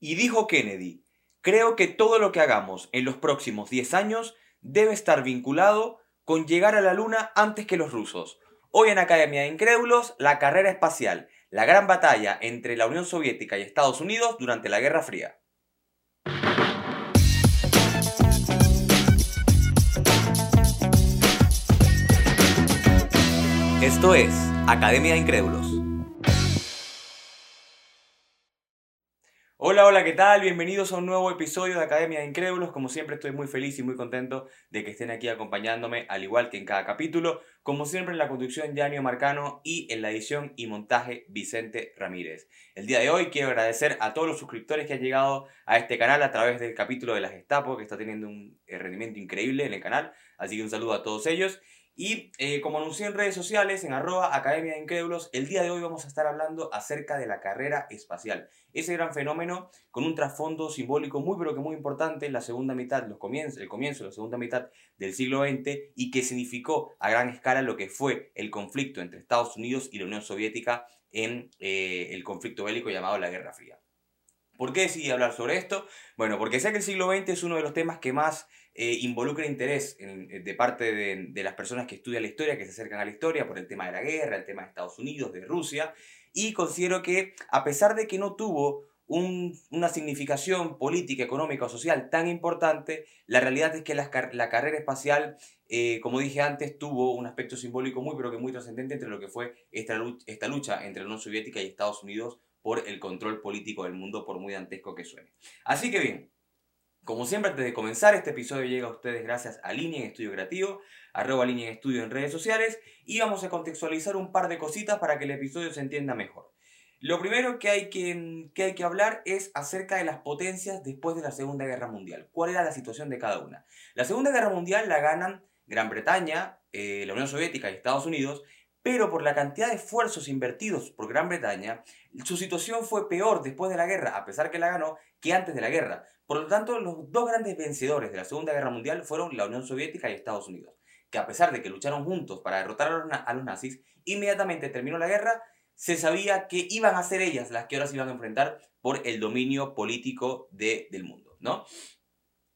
Y dijo Kennedy, creo que todo lo que hagamos en los próximos 10 años debe estar vinculado con llegar a la Luna antes que los rusos. Hoy en Academia de Incrédulos, la carrera espacial, la gran batalla entre la Unión Soviética y Estados Unidos durante la Guerra Fría. Esto es Academia de Incrédulos. Hola, hola, ¿qué tal? Bienvenidos a un nuevo episodio de Academia de Incrédulos. Como siempre estoy muy feliz y muy contento de que estén aquí acompañándome, al igual que en cada capítulo. Como siempre en la conducción Yanio Marcano y en la edición y montaje Vicente Ramírez. El día de hoy quiero agradecer a todos los suscriptores que han llegado a este canal a través del capítulo de las Gestapo, que está teniendo un eh, rendimiento increíble en el canal. Así que un saludo a todos ellos. Y eh, como anuncié en redes sociales, en arroba Academia de Incrédulos, el día de hoy vamos a estar hablando acerca de la carrera espacial. Ese gran fenómeno con un trasfondo simbólico muy pero que muy importante en la segunda mitad, los comienzos, el comienzo de la segunda mitad del siglo XX y que significó a gran escala lo que fue el conflicto entre Estados Unidos y la Unión Soviética en eh, el conflicto bélico llamado la Guerra Fría. ¿Por qué decidí hablar sobre esto? Bueno, porque sé que el siglo XX es uno de los temas que más eh, involucra interés eh, de parte de, las personas que estudian la historia, que se acercan a la historia por el tema de la guerra, el tema de Estados Unidos, de Rusia, y considero que a pesar de que no tuvo una significación política, económica o social tan importante, la realidad es que la, carrera espacial, eh, como dije antes, tuvo un aspecto simbólico muy, pero que muy trascendente entre lo que fue esta lucha, esta lucha entre la Unión Soviética y Estados Unidos por el control político del mundo, por muy dantesco que suene. Así que bien, como siempre, antes de comenzar, este episodio llega a ustedes gracias a Línea en Estudio Creativo, arroba Línea en Estudio en redes sociales, y vamos a contextualizar un par de cositas para que el episodio se entienda mejor. Lo primero que hay que, hay que hablar es acerca de las potencias después de la Segunda Guerra Mundial. ¿Cuál era la situación de cada una? La Segunda Guerra Mundial la ganan Gran Bretaña, eh, la Unión Soviética y Estados Unidos, pero por la cantidad de esfuerzos invertidos por Gran Bretaña, su situación fue peor después de la guerra, a pesar que la ganó, que antes de la guerra. Por lo tanto, los dos grandes vencedores de la Segunda Guerra Mundial fueron la Unión Soviética y Estados Unidos, que a pesar de que lucharon juntos para derrotar a los, nazis, inmediatamente terminó la guerra, se sabía que iban a ser ellas las que ahora se iban a enfrentar por el dominio político del mundo, ¿no?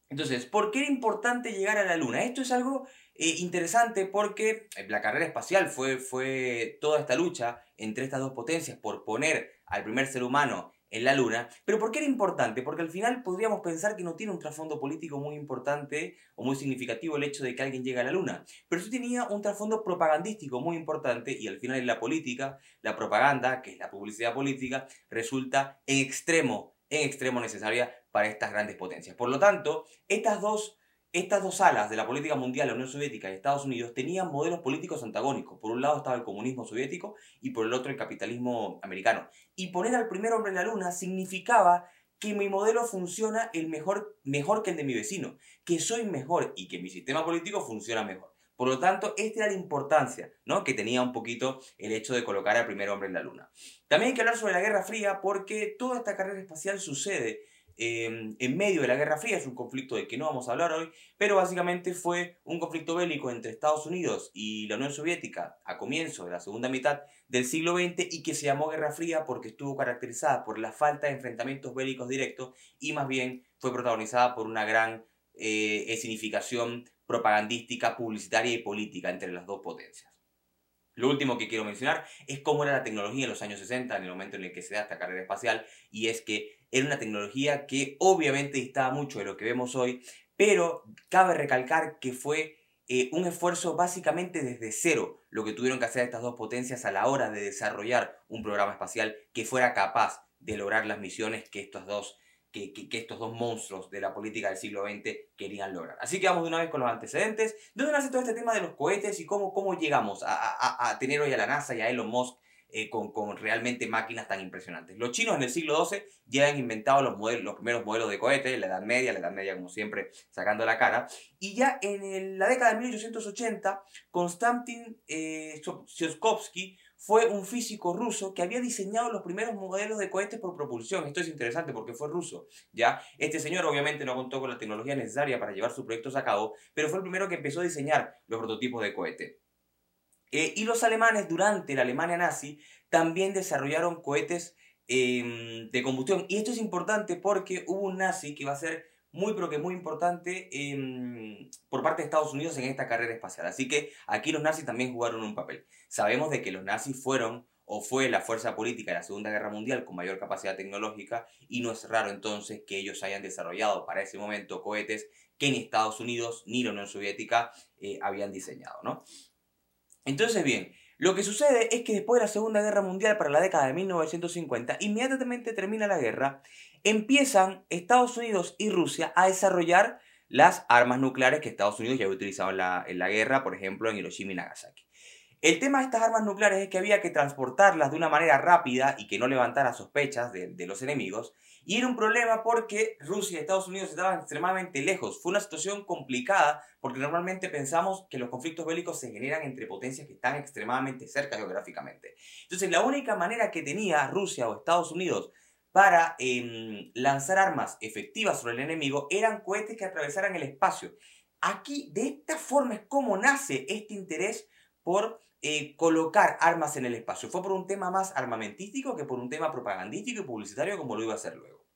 Entonces, ¿por qué era importante llegar a la Luna? Esto es algo eh, interesante porque eh, la carrera espacial fue, fue toda esta lucha entre estas dos potencias por poner al primer ser humano en la Luna. Pero ¿por qué era importante? Porque al final podríamos pensar que no tiene un trasfondo político muy importante o muy significativo el hecho de que alguien llegue a la Luna. Pero sí tenía un trasfondo propagandístico muy importante y al final en la política, la propaganda, que es la publicidad política, resulta en extremo, en extremo necesaria para estas grandes potencias. Por lo tanto, estas dos estas dos alas de la política mundial, la Unión Soviética y Estados Unidos, tenían modelos políticos antagónicos. Por un lado estaba el comunismo soviético y por el otro el capitalismo americano. Y poner al primer hombre en la luna significaba que mi modelo funciona el mejor, mejor que el de mi vecino, que soy mejor y que mi sistema político funciona mejor. Por lo tanto, esta era la importancia ¿no? que tenía un poquito el hecho de colocar al primer hombre en la Luna. También hay que hablar sobre la Guerra Fría porque toda esta carrera espacial sucede Em, en medio de la Guerra Fría, es un conflicto del que no vamos a hablar hoy, pero básicamente fue un conflicto bélico entre Estados Unidos y la Unión Soviética a comienzo de la segunda mitad del siglo XX y que se llamó Guerra Fría porque estuvo caracterizada por la falta de enfrentamientos bélicos directos y más bien fue protagonizada por una gran eh, significación propagandística, publicitaria y política entre las dos potencias. Lo último que quiero mencionar es cómo era la tecnología en los años 60, en el momento en el que se da esta carrera espacial, y es que era una tecnología que obviamente distaba mucho de lo que vemos hoy, pero cabe recalcar que fue eh, un esfuerzo básicamente desde cero lo que tuvieron que hacer estas dos potencias a la hora de desarrollar un programa espacial que fuera capaz de lograr las misiones que estos dos que, estos dos monstruos de la política del siglo XX querían lograr. Así que vamos de una vez con los antecedentes. ¿De dónde nace todo este tema de los cohetes y cómo, cómo llegamos a, tener hoy a la NASA y a Elon Musk eh, con, realmente máquinas tan impresionantes. Los chinos en el siglo XII ya han inventado los, modelos, los primeros modelos de cohetes, la Edad Media, la Edad Media como siempre sacando la cara, y ya en la década de 1880, Konstantin eh, fue un físico ruso que había diseñado los primeros modelos de cohetes por propulsión. Esto es interesante porque fue ruso, ¿ya? Este señor obviamente no contó con la tecnología necesaria para llevar sus proyectos a cabo, pero fue el primero que empezó a diseñar los prototipos de cohete. Eh, y los alemanes durante la Alemania nazi también desarrollaron cohetes em, de combustión. Y esto es importante porque hubo un nazi que va a ser muy, pero que muy importante em, por parte de Estados Unidos en esta carrera espacial. Así que aquí los nazis también jugaron un papel. Sabemos de que los nazis fueron o fue la fuerza política de la Segunda Guerra Mundial con mayor capacidad tecnológica y no es raro entonces que ellos hayan desarrollado para ese momento cohetes que ni Estados Unidos ni la Unión Soviética eh, habían diseñado, ¿no? Entonces, bien, lo que sucede es que después de la Segunda Guerra Mundial, para la década de 1950, inmediatamente termina la guerra, empiezan Estados Unidos y Rusia a desarrollar las armas nucleares que Estados Unidos ya había utilizado en la, en la guerra, por ejemplo, en Hiroshima y Nagasaki. El tema de estas armas nucleares es que había que transportarlas de una manera rápida y que no levantara sospechas de, los enemigos. Y era un problema porque Rusia y Estados Unidos estaban extremadamente lejos. Fue una situación complicada porque normalmente pensamos que los conflictos bélicos se generan entre potencias que están extremadamente cerca geográficamente. Entonces la única manera que tenía Rusia o Estados Unidos para em, lanzar armas efectivas sobre el enemigo eran cohetes que atravesaran el espacio. Aquí, de esta forma es como nace este interés por eh, colocar armas en el espacio. Fue por un tema más armamentístico que por un tema propagandístico y publicitario como lo iba a hacer luego.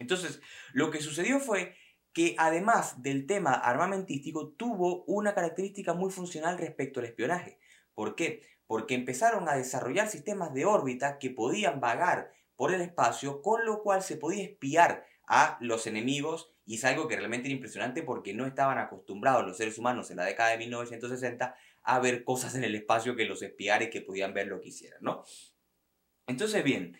Entonces, lo que sucedió fue que además del tema armamentístico tuvo una característica muy funcional respecto al espionaje. ¿Por qué? Porque empezaron a desarrollar sistemas de órbita que podían vagar por el espacio, con lo cual se podía espiar a los enemigos y es algo que realmente era impresionante porque no estaban acostumbrados los seres humanos en la década de 1960 a ver cosas en el espacio que los espiara y que podían ver lo que hicieran, ¿no? Entonces, bien,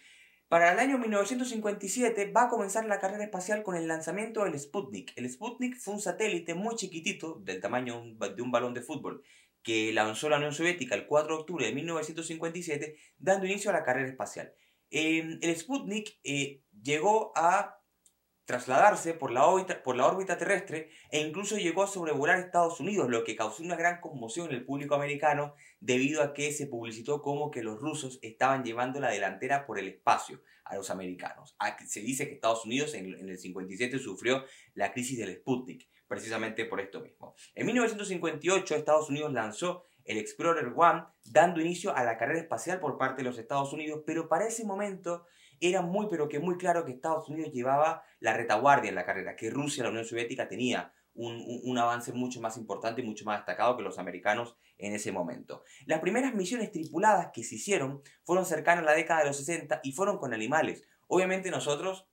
para el año 1957 va a comenzar la carrera espacial con el lanzamiento del Sputnik. El Sputnik fue un satélite muy chiquitito, del tamaño de un balón de fútbol, que lanzó la Unión Soviética el 4 de octubre de 1957, dando inicio a la carrera espacial. Eh, el Sputnik eh, llegó a trasladarse por la, órbita, por la órbita terrestre e incluso llegó a sobrevolar Estados Unidos, lo que causó una gran conmoción en el público americano debido a que se publicitó como que los rusos estaban llevando la delantera por el espacio a los americanos. Se dice que Estados Unidos en, en el 57 sufrió la crisis del Sputnik, precisamente por esto mismo. En 1958 Estados Unidos lanzó el Explorer One, dando inicio a la carrera espacial por parte de los Estados Unidos, pero para ese momento era muy pero que muy claro que Estados Unidos llevaba la retaguardia en la carrera, que Rusia, la Unión Soviética, tenía un, avance mucho más importante y mucho más destacado que los americanos en ese momento. Las primeras misiones tripuladas que se hicieron fueron cercanas a la década de los 60 y fueron con animales. Obviamente nosotros,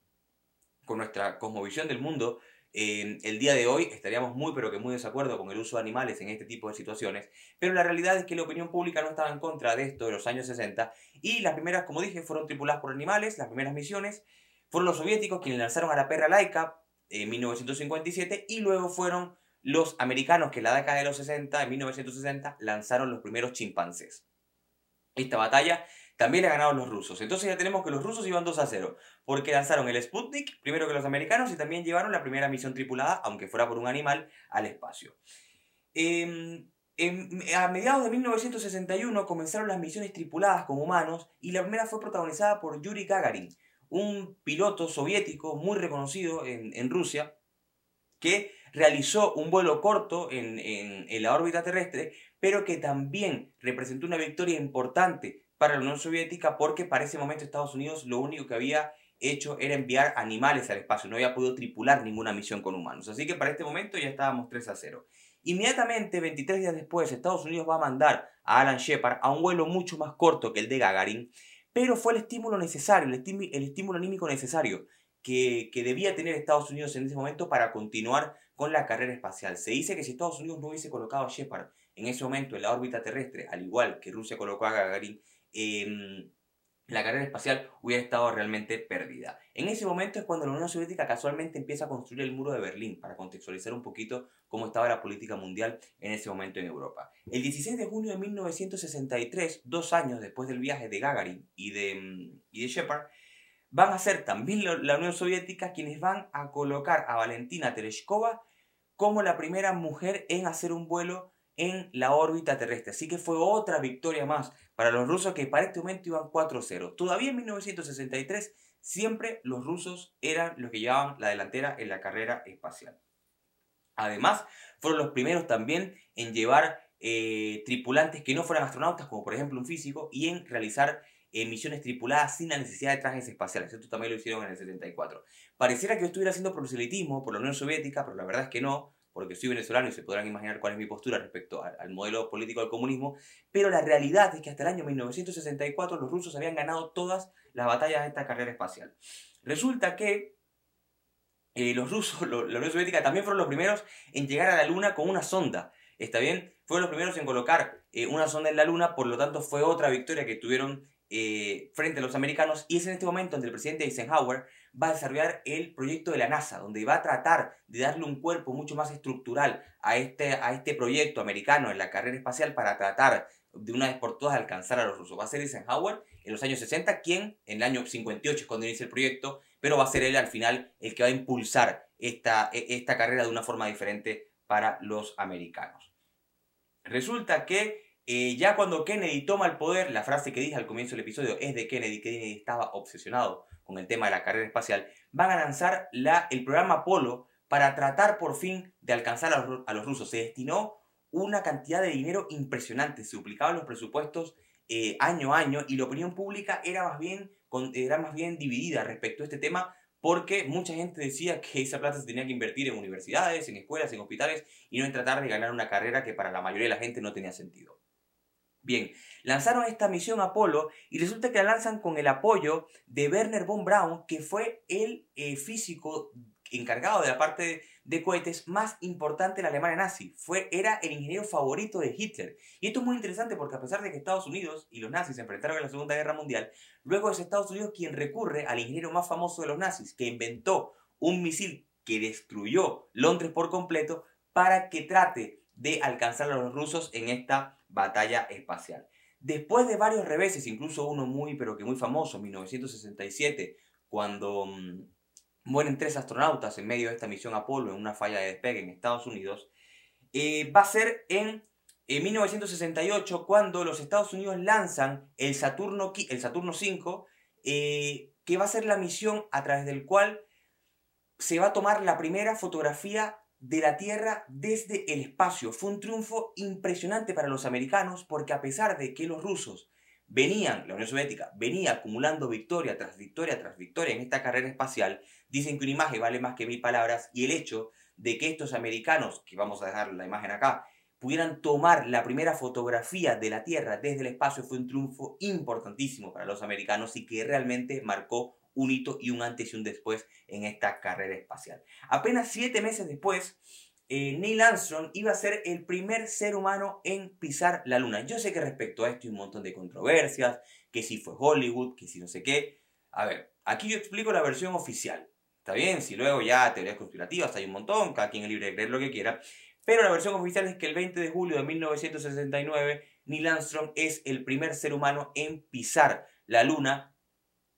con nuestra cosmovisión del mundo, el día de hoy estaríamos muy pero que muy desacuerdo con el uso de animales en este tipo de situaciones, pero la realidad es que la opinión pública no estaba en contra de esto de los años 60 y las primeras, como dije, fueron tripuladas por animales, las primeras misiones fueron los soviéticos quienes lanzaron a la perra laica en 1957 y luego fueron los americanos que en la década de los 60, en 1960, lanzaron los primeros chimpancés. Esta batalla también la ganaron los rusos. Entonces ya tenemos que los rusos iban 2 a 0, porque lanzaron el Sputnik primero que los americanos y también llevaron la primera misión tripulada, aunque fuera por un animal, al espacio. Em, a mediados de 1961 comenzaron las misiones tripuladas con humanos y la primera fue protagonizada por Yuri Gagarin, un piloto soviético muy reconocido en, Rusia, que realizó un vuelo corto en, en la órbita terrestre, pero que también representó una victoria importante para la Unión Soviética porque para ese momento Estados Unidos lo único que había hecho era enviar animales al espacio, no había podido tripular ninguna misión con humanos. Así que para este momento ya estábamos 3 a 0. Inmediatamente, 23 días después, Estados Unidos va a mandar a Alan Shepard a un vuelo mucho más corto que el de Gagarin, pero fue el estímulo necesario, el, estímulo anímico necesario que, que debía tener Estados Unidos en ese momento para continuar con la carrera espacial. Se dice que si Estados Unidos no hubiese colocado a Shepard en ese momento en la órbita terrestre, al igual que Rusia colocó a Gagarin, Em, la carrera espacial hubiera estado realmente perdida. En ese momento es cuando la Unión Soviética casualmente empieza a construir el muro de Berlín, para contextualizar un poquito cómo estaba la política mundial en ese momento en Europa. El 16 de junio de 1963, dos años después del viaje de Gagarin y de, mm, y de Shepard, van a ser también la Unión Soviética quienes van a colocar a Valentina Tereshkova como la primera mujer en hacer un vuelo en la órbita terrestre. Así que fue otra victoria más para los rusos que para este momento iban 4-0. Todavía en 1963 siempre los rusos eran los que llevaban la delantera en la carrera espacial. Además, fueron los primeros también en llevar eh, tripulantes que no fueran astronautas, como por ejemplo un físico, y en realizar en misiones tripuladas sin la necesidad de trajes espaciales. Esto también lo hicieron en el 74. Pareciera que estuviera haciendo proselitismo por la Unión Soviética, pero la verdad es que no, porque soy venezolano y se podrán imaginar cuál es mi postura respecto al, modelo político del comunismo, pero la realidad es que hasta el año 1964 los rusos habían ganado todas las batallas de esta carrera espacial. Resulta que eh, los rusos, la Unión Soviética también fueron los primeros en llegar a la Luna con una sonda. ¿Está bien? Fueron los primeros en colocar eh, una sonda en la Luna, por lo tanto fue otra victoria que tuvieron eh, frente a los americanos y es en este momento donde el presidente Eisenhower va a desarrollar el proyecto de la NASA, donde va a tratar de darle un cuerpo mucho más estructural a este, a este proyecto americano en la carrera espacial para tratar de una vez por todas alcanzar a los rusos. Va a ser Eisenhower en los años 60 quien, en el año 58 es cuando inicia el proyecto, pero va a ser él al final el que va a impulsar esta, e, esta carrera de una forma diferente para los americanos. Resulta que eh, ya cuando Kennedy toma el poder, la frase que dije al comienzo del episodio es de Kennedy, Kennedy estaba obsesionado con el tema de la carrera espacial, van a lanzar la, el programa Apolo para tratar por fin de alcanzar a los, a los rusos. Se destinó una cantidad de dinero impresionante, se duplicaban los presupuestos eh, año a año y la opinión pública era más, bien, era más bien dividida respecto a este tema porque mucha gente decía que esa plata se tenía que invertir en universidades, en escuelas, en hospitales y no en tratar de ganar una carrera que para la mayoría de la gente no tenía sentido. Bien, lanzaron esta misión Apolo y resulta que la lanzan con el apoyo de Werner von Braun, que fue el eh, físico encargado de la parte de, cohetes más importante de la Alemania nazi. Fue, era el ingeniero favorito de Hitler. Y esto es muy interesante porque a pesar de que Estados Unidos y los nazis se enfrentaron en la Segunda Guerra Mundial, luego es Estados Unidos quien recurre al ingeniero más famoso de los nazis, que inventó un misil que destruyó Londres por completo para que trate de alcanzar a los rusos en esta batalla espacial. Después de varios reveses, incluso uno muy, pero que muy famoso, 1967, cuando mm, mueren tres astronautas en medio de esta misión Apolo en una falla de despegue en Estados Unidos, eh, va a ser en, 1968 cuando los Estados Unidos lanzan el Saturno, el Saturno 5, eh, que va a ser la misión a través del cual se va a tomar la primera fotografía de la Tierra desde el espacio. Fue un triunfo impresionante para los americanos porque a pesar de que los rusos venían, la Unión Soviética venía acumulando victoria tras victoria tras victoria en esta carrera espacial, dicen que una imagen vale más que mil palabras y el hecho de que estos americanos, que vamos a dejar la imagen acá, pudieran tomar la primera fotografía de la Tierra desde el espacio fue un triunfo importantísimo para los americanos y que realmente marcó un hito y un antes y un después en esta carrera espacial. Apenas siete meses después, eh, Neil Armstrong iba a ser el primer ser humano en pisar la luna. Yo sé que respecto a esto hay un montón de controversias, que si fue Hollywood, que si no sé qué. A ver, aquí yo explico la versión oficial. Está bien, si luego ya teorías conspirativas hay un montón, cada quien es libre de creer lo que quiera. Pero la versión oficial es que el 20 de julio de 1969, Neil Armstrong es el primer ser humano en pisar la luna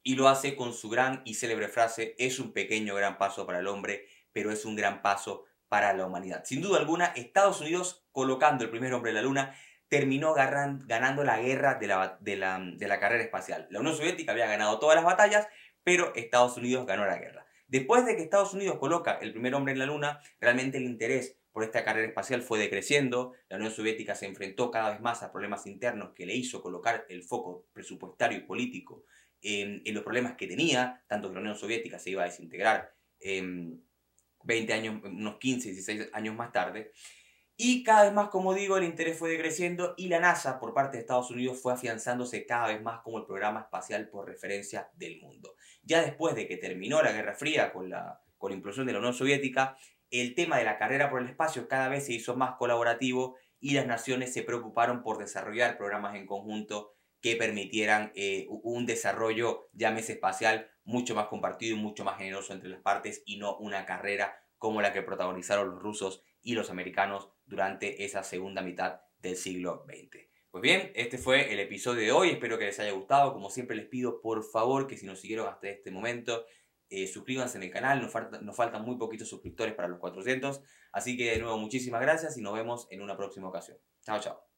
y lo hace con su gran y célebre frase, es un pequeño gran paso para el hombre, pero es un gran paso para la humanidad. Sin duda alguna, Estados Unidos, colocando el primer hombre en la Luna, terminó ganando la guerra de la, carrera espacial. La Unión Soviética había ganado todas las batallas, pero Estados Unidos ganó la guerra. Después de que Estados Unidos coloca el primer hombre en la Luna, realmente el interés por esta carrera espacial fue decreciendo, la Unión Soviética se enfrentó cada vez más a problemas internos que le hizo colocar el foco presupuestario y político en, los problemas que tenía, tanto que la Unión Soviética se iba a desintegrar 20 años, unos 15, 16 años más tarde. Y cada vez más, como digo, el interés fue decreciendo y la NASA por parte de Estados Unidos fue afianzándose cada vez más como el programa espacial por referencia del mundo. Ya después de que terminó la Guerra Fría con la, con la implosión de la Unión Soviética, el tema de la carrera por el espacio cada vez se hizo más colaborativo y las naciones se preocuparon por desarrollar programas en conjunto que permitieran eh, un desarrollo, llámese espacial, mucho más compartido y mucho más generoso entre las partes y no una carrera como la que protagonizaron los rusos y los americanos durante esa segunda mitad del siglo XX. Pues bien, este fue el episodio de hoy, espero que les haya gustado, como siempre les pido por favor que si nos siguieron hasta este momento, eh, suscríbanse en el canal, nos, nos faltan muy poquitos suscriptores para los 400, así que de nuevo muchísimas gracias y nos vemos en una próxima ocasión. Chao, chao.